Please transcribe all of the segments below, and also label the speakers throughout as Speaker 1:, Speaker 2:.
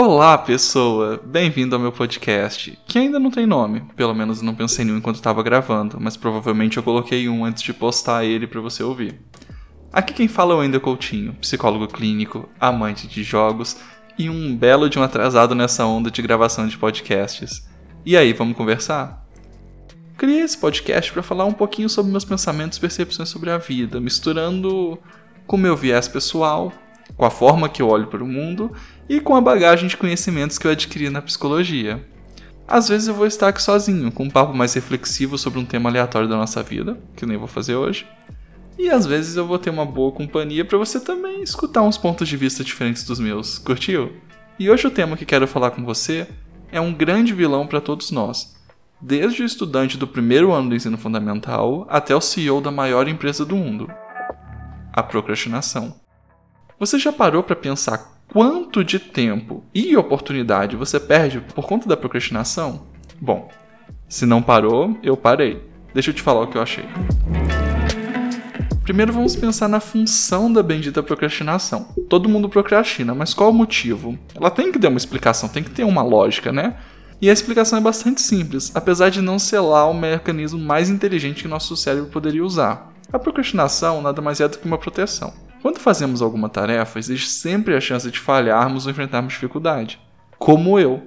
Speaker 1: Olá, pessoa! Bem-vindo ao meu podcast, que ainda não tem nome, pelo menos não pensei em um enquanto estava gravando, mas provavelmente eu coloquei um antes de postar ele para você ouvir. Aqui quem fala é o Wendel Coutinho, psicólogo clínico, amante de jogos e um belo de um atrasado nessa onda de gravação de podcasts. E aí, vamos conversar? Criei esse podcast para falar um pouquinho sobre meus pensamentos e percepções sobre a vida, misturando com meu viés pessoal, com a forma que eu olho para o mundo e com a bagagem de conhecimentos que eu adquiri na psicologia. Às vezes eu vou estar aqui sozinho, com um papo mais reflexivo sobre um tema aleatório da nossa vida, que eu nem vou fazer hoje. E às vezes eu vou ter uma boa companhia para você também escutar uns pontos de vista diferentes dos meus. Curtiu? E hoje o tema que quero falar com você é um grande vilão para todos nós. Desde o estudante do primeiro ano do ensino fundamental até o CEO da maior empresa do mundo. A procrastinação. Você já parou para pensar quanto de tempo e oportunidade você perde por conta da procrastinação? Bom, se não parou, eu parei. Deixa eu te falar o que eu achei. Primeiro vamos pensar na função da bendita procrastinação. Todo mundo procrastina, mas qual o motivo? Ela tem que ter uma explicação, tem que ter uma lógica, né? E a explicação é bastante simples, apesar de não ser lá o mecanismo mais inteligente que nosso cérebro poderia usar. A procrastinação nada mais é do que uma proteção. Quando fazemos alguma tarefa, existe sempre a chance de falharmos ou enfrentarmos dificuldade. Como eu,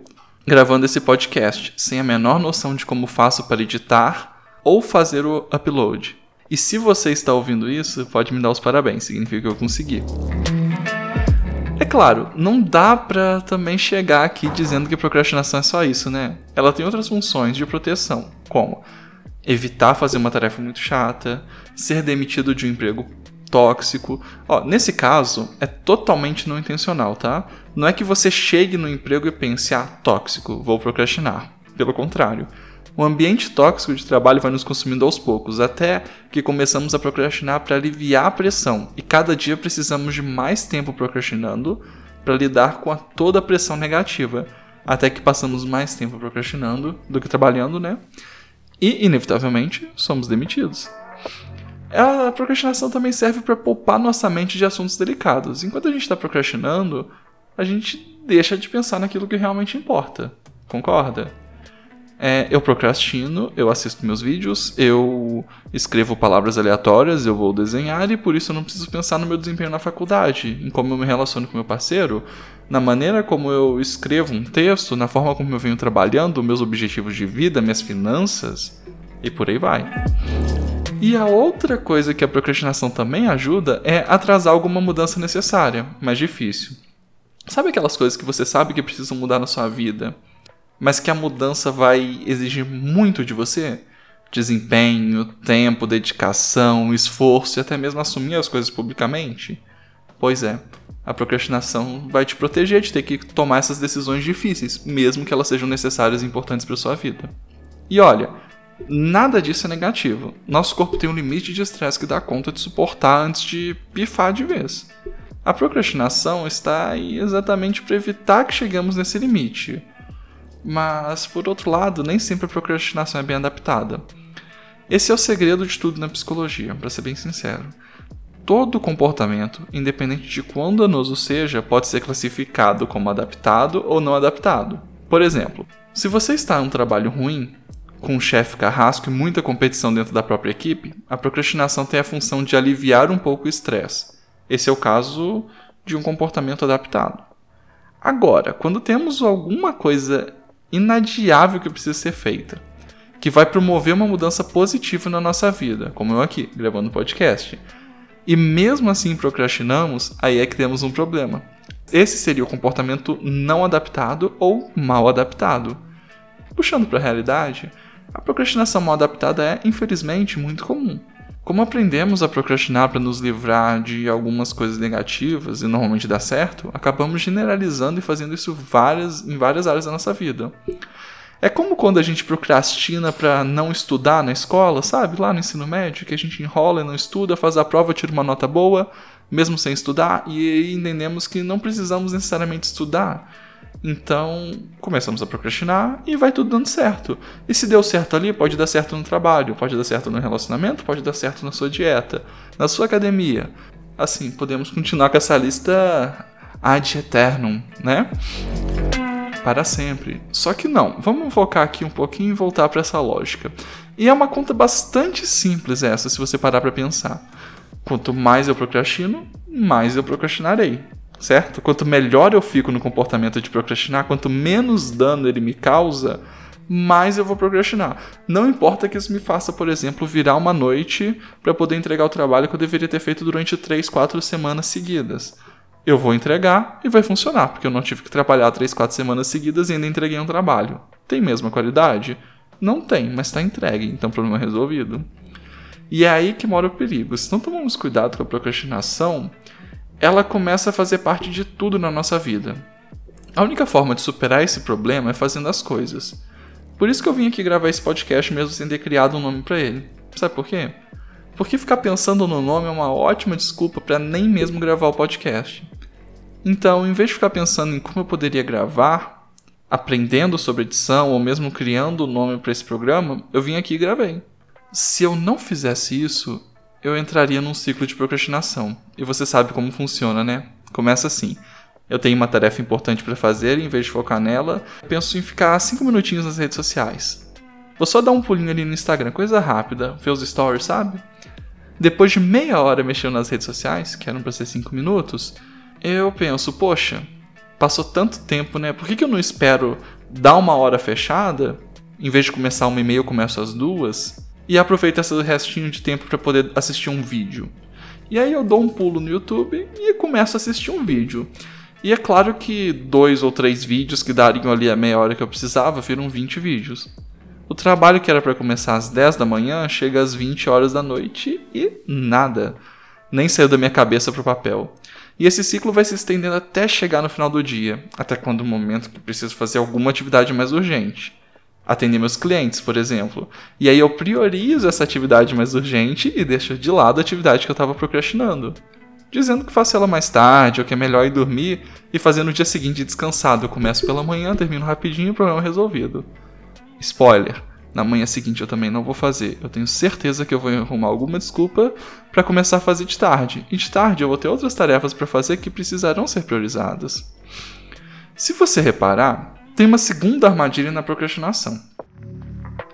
Speaker 1: gravando esse podcast, sem a menor noção de como faço para editar ou fazer o upload. E se você está ouvindo isso, pode me dar os parabéns, significa que eu consegui. É claro, não dá pra também chegar aqui dizendo que procrastinação é só isso, né? Ela tem outras funções de proteção, como evitar fazer uma tarefa muito chata, ser demitido de um emprego tóxico. Ó, nesse caso, é totalmente não intencional, tá? Não é que você chegue no emprego e pense, ah, tóxico, vou procrastinar. Pelo contrário. O ambiente tóxico de trabalho vai nos consumindo aos poucos, até que começamos a procrastinar para aliviar a pressão, e cada dia precisamos de mais tempo procrastinando para lidar com a toda a pressão negativa, até que passamos mais tempo procrastinando do que trabalhando, né? E, inevitavelmente, somos demitidos. A procrastinação também serve para poupar nossa mente de assuntos delicados. Enquanto a gente está procrastinando, a gente deixa de pensar naquilo que realmente importa. Concorda? É, eu procrastino, eu assisto meus vídeos, eu escrevo palavras aleatórias, eu vou desenhar e por isso eu não preciso pensar no meu desempenho na faculdade, em como eu me relaciono com meu parceiro, na maneira como eu escrevo um texto, na forma como eu venho trabalhando, meus objetivos de vida, minhas finanças e por aí vai. E a outra coisa que a procrastinação também ajuda é atrasar alguma mudança necessária, mas difícil. Sabe aquelas coisas que você sabe que precisam mudar na sua vida, mas que a mudança vai exigir muito de você? Desempenho, tempo, dedicação, esforço e até mesmo assumir as coisas publicamente? Pois é, a procrastinação vai te proteger de ter que tomar essas decisões difíceis, mesmo que elas sejam necessárias e importantes para sua vida. E olha, Nada disso é negativo. Nosso corpo tem um limite de estresse que dá conta de suportar antes de pifar de vez. A procrastinação está aí exatamente para evitar que chegamos nesse limite. Mas, por outro lado, nem sempre a procrastinação é bem adaptada. Esse é o segredo de tudo na psicologia, para ser bem sincero. Todo comportamento, independente de quão danoso seja, pode ser classificado como adaptado ou não adaptado. Por exemplo, se você está em um trabalho ruim, com um chefe carrasco e muita competição dentro da própria equipe, a procrastinação tem a função de aliviar um pouco o estresse. Esse é o caso de um comportamento adaptado. Agora, quando temos alguma coisa inadiável que precisa ser feita, que vai promover uma mudança positiva na nossa vida, como eu aqui, gravando podcast, e mesmo assim procrastinamos, aí é que temos um problema. Esse seria o comportamento não adaptado ou mal adaptado. Puxando para a realidade, a procrastinação mal adaptada é, infelizmente, muito comum. Como aprendemos a procrastinar para nos livrar de algumas coisas negativas e normalmente dá certo, acabamos generalizando e fazendo isso várias, em várias áreas da nossa vida. É como quando a gente procrastina para não estudar na escola, sabe? Lá no ensino médio, que a gente enrola e não estuda, faz a prova, tira uma nota boa, mesmo sem estudar, e entendemos que não precisamos necessariamente estudar então, começamos a procrastinar e vai tudo dando certo. E se deu certo ali, pode dar certo no trabalho, pode dar certo no relacionamento, pode dar certo na sua dieta, na sua academia. Assim, podemos continuar com essa lista ad eternum, né? para sempre. Só que não, vamos focar aqui um pouquinho e voltar para essa lógica. E é uma conta bastante simples essa, se você parar para pensar. Quanto mais eu procrastino, mais eu procrastinarei, certo? Quanto melhor eu fico no comportamento de procrastinar, quanto menos dano ele me causa, mais eu vou procrastinar. Não importa que isso me faça, por exemplo, virar uma noite para poder entregar o trabalho que eu deveria ter feito durante 3, 4 semanas seguidas. Eu vou entregar e vai funcionar, porque eu não tive que trabalhar 3, 4 semanas seguidas e ainda entreguei um trabalho. Tem mesma qualidade? Não tem, mas está entregue, então problema resolvido. E é aí que mora o perigo. Se não tomarmos cuidado com a procrastinação, ela começa a fazer parte de tudo na nossa vida. A única forma de superar esse problema é fazendo as coisas. Por isso que eu vim aqui gravar esse podcast mesmo sem ter criado um nome para ele. Sabe por quê? Porque ficar pensando no nome é uma ótima desculpa para nem mesmo gravar o podcast. Então, em vez de ficar pensando em como eu poderia gravar, aprendendo sobre edição ou mesmo criando o um nome para esse programa, eu vim aqui e gravei. Se eu não fizesse isso, eu entraria num ciclo de procrastinação. E você sabe como funciona, né? Começa assim eu tenho uma tarefa importante para fazer e em vez de focar nela, penso em ficar 5 minutinhos nas redes sociais. Vou só dar um pulinho ali no Instagram, coisa rápida, ver os stories, sabe? Depois de meia hora mexendo nas redes sociais, que eram para ser 5 minutos, eu penso, poxa, passou tanto tempo, né? Por que, que eu não espero dar uma hora fechada? Em vez de começar uma e meia, eu começo às duas. E aproveito esse restinho de tempo para poder assistir um vídeo. E aí eu dou um pulo no YouTube e começo a assistir um vídeo. E é claro que dois ou três vídeos que dariam ali a meia hora que eu precisava viram 20 vídeos. O trabalho que era para começar às 10 da manhã chega às 20 horas da noite e nada. Nem saiu da minha cabeça pro papel. E esse ciclo vai se estendendo até chegar no final do dia, até quando o momento que preciso fazer alguma atividade mais urgente. Atender meus clientes, por exemplo. E aí eu priorizo essa atividade mais urgente e deixo de lado a atividade que eu estava procrastinando dizendo que faço ela mais tarde ou que é melhor ir dormir e fazer no dia seguinte descansado. Eu começo pela manhã, termino rapidinho e o problema é resolvido. Spoiler: na manhã seguinte eu também não vou fazer. Eu tenho certeza que eu vou arrumar alguma desculpa para começar a fazer de tarde. E de tarde eu vou ter outras tarefas para fazer que precisarão ser priorizadas. Se você reparar, tem uma segunda armadilha na procrastinação.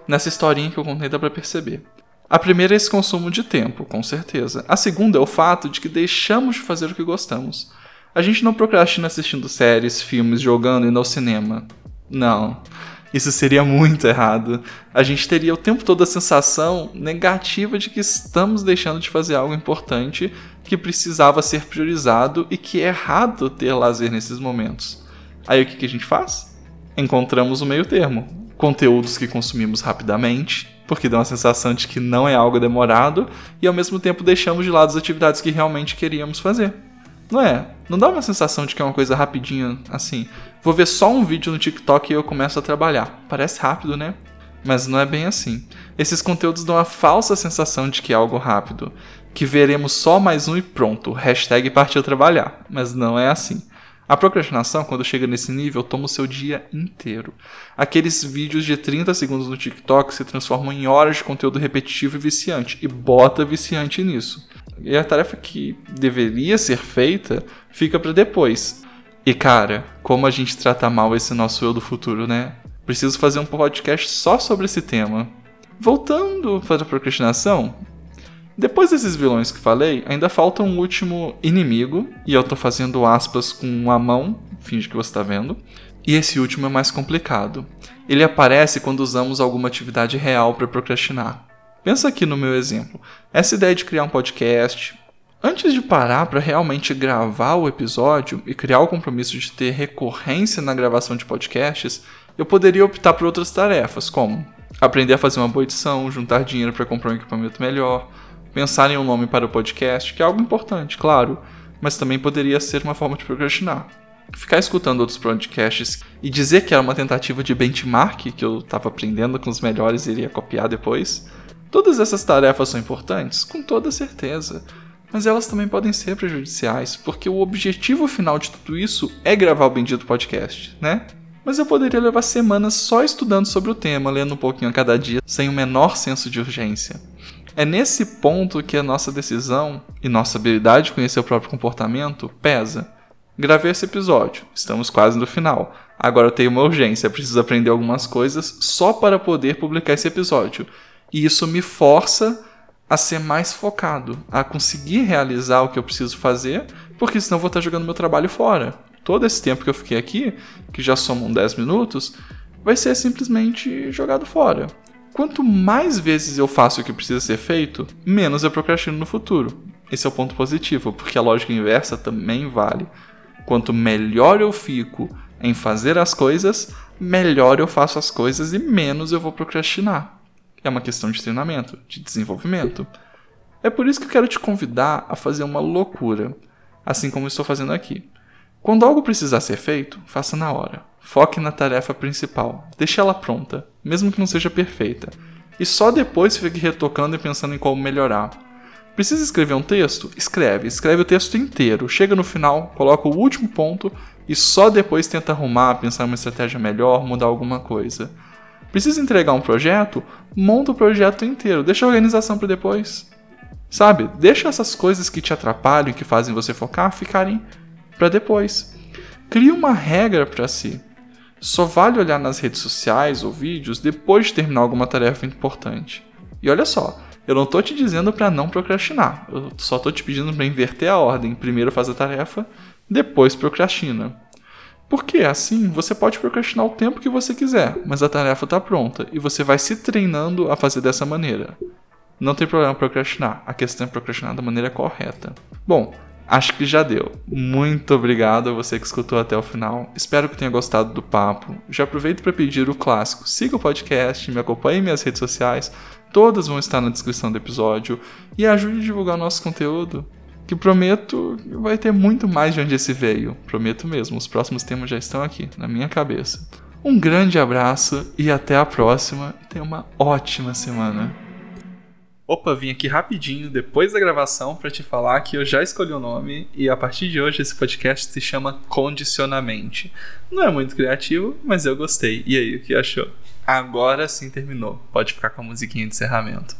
Speaker 1: Nessa historinha que eu contei dá para perceber. A primeira é esse consumo de tempo, com certeza. A segunda é o fato de que deixamos de fazer o que gostamos. A gente não procrastina assistindo séries, filmes, jogando indo ao cinema. Não. Isso seria muito errado. A gente teria o tempo todo a sensação negativa de que estamos deixando de fazer algo importante que precisava ser priorizado e que é errado ter lazer nesses momentos. Aí o que, que a gente faz? Encontramos o meio termo. Conteúdos que consumimos rapidamente, porque dá uma sensação de que não é algo demorado e ao mesmo tempo deixamos de lado as atividades que realmente queríamos fazer. Não é? Não dá uma sensação de que é uma coisa rapidinha assim. Vou ver só um vídeo no TikTok e eu começo a trabalhar. Parece rápido, né? Mas não é bem assim. Esses conteúdos dão a falsa sensação de que é algo rápido. Que veremos só mais um e pronto. Hashtag partiu trabalhar. Mas não é assim. A procrastinação, quando chega nesse nível, toma o seu dia inteiro. Aqueles vídeos de 30 segundos no TikTok se transformam em horas de conteúdo repetitivo e viciante, e bota viciante nisso. E a tarefa que deveria ser feita fica para depois. E cara, como a gente trata mal esse nosso eu do futuro, né? Preciso fazer um podcast só sobre esse tema. Voltando para a procrastinação, depois desses vilões que falei, ainda falta um último inimigo, e eu tô fazendo aspas com a mão, finge que você tá vendo. E esse último é mais complicado. Ele aparece quando usamos alguma atividade real para procrastinar. Pensa aqui no meu exemplo. Essa ideia de criar um podcast. Antes de parar para realmente gravar o episódio e criar o compromisso de ter recorrência na gravação de podcasts, eu poderia optar por outras tarefas, como aprender a fazer uma boa edição, juntar dinheiro para comprar um equipamento melhor, pensar em um nome para o podcast, que é algo importante, claro, mas também poderia ser uma forma de procrastinar. Ficar escutando outros podcasts e dizer que era uma tentativa de benchmark, que eu estava aprendendo com os melhores e iria copiar depois. Todas essas tarefas são importantes, com toda certeza, mas elas também podem ser prejudiciais, porque o objetivo final de tudo isso é gravar o bendito podcast, né? Mas eu poderia levar semanas só estudando sobre o tema, lendo um pouquinho a cada dia, sem o menor senso de urgência. É nesse ponto que a nossa decisão e nossa habilidade de conhecer o próprio comportamento pesa. Gravei esse episódio, estamos quase no final. Agora eu tenho uma urgência, preciso aprender algumas coisas só para poder publicar esse episódio. E isso me força a ser mais focado, a conseguir realizar o que eu preciso fazer, porque senão vou estar jogando meu trabalho fora. Todo esse tempo que eu fiquei aqui, que já somam 10 minutos, vai ser simplesmente jogado fora. Quanto mais vezes eu faço o que precisa ser feito, menos eu procrastino no futuro. Esse é o ponto positivo, porque a lógica inversa também vale. Quanto melhor eu fico em fazer as coisas, melhor eu faço as coisas e menos eu vou procrastinar. É uma questão de treinamento, de desenvolvimento. É por isso que eu quero te convidar a fazer uma loucura, assim como estou fazendo aqui. Quando algo precisar ser feito, faça na hora. Foque na tarefa principal. Deixe ela pronta, mesmo que não seja perfeita. E só depois fique retocando e pensando em como melhorar. Precisa escrever um texto? Escreve. Escreve o texto inteiro. Chega no final, coloca o último ponto e só depois tenta arrumar, pensar uma estratégia melhor, mudar alguma coisa. Precisa entregar um projeto? Monta o projeto inteiro. Deixa a organização para depois. Sabe? Deixa essas coisas que te atrapalham e que fazem você focar ficarem para depois. Crie uma regra para si. Só vale olhar nas redes sociais ou vídeos depois de terminar alguma tarefa importante. E olha só, eu não tô te dizendo para não procrastinar. Eu só tô te pedindo para inverter a ordem. Primeiro faz a tarefa, depois procrastina. Porque assim você pode procrastinar o tempo que você quiser, mas a tarefa está pronta e você vai se treinando a fazer dessa maneira. Não tem problema procrastinar, a questão é procrastinar da maneira correta. Bom, Acho que já deu. Muito obrigado a você que escutou até o final. Espero que tenha gostado do papo. Já aproveito para pedir o clássico. Siga o podcast, me acompanhe em minhas redes sociais. Todas vão estar na descrição do episódio. E ajude a divulgar nosso conteúdo. Que prometo vai ter muito mais de onde esse veio. Prometo mesmo. Os próximos temas já estão aqui, na minha cabeça. Um grande abraço e até a próxima. Tenha uma ótima semana. Opa, vim aqui rapidinho depois da gravação para te falar que eu já escolhi o nome e a partir de hoje esse podcast se chama Condicionamente. Não é muito criativo, mas eu gostei. E aí, o que achou? Agora sim terminou. Pode ficar com a musiquinha de encerramento.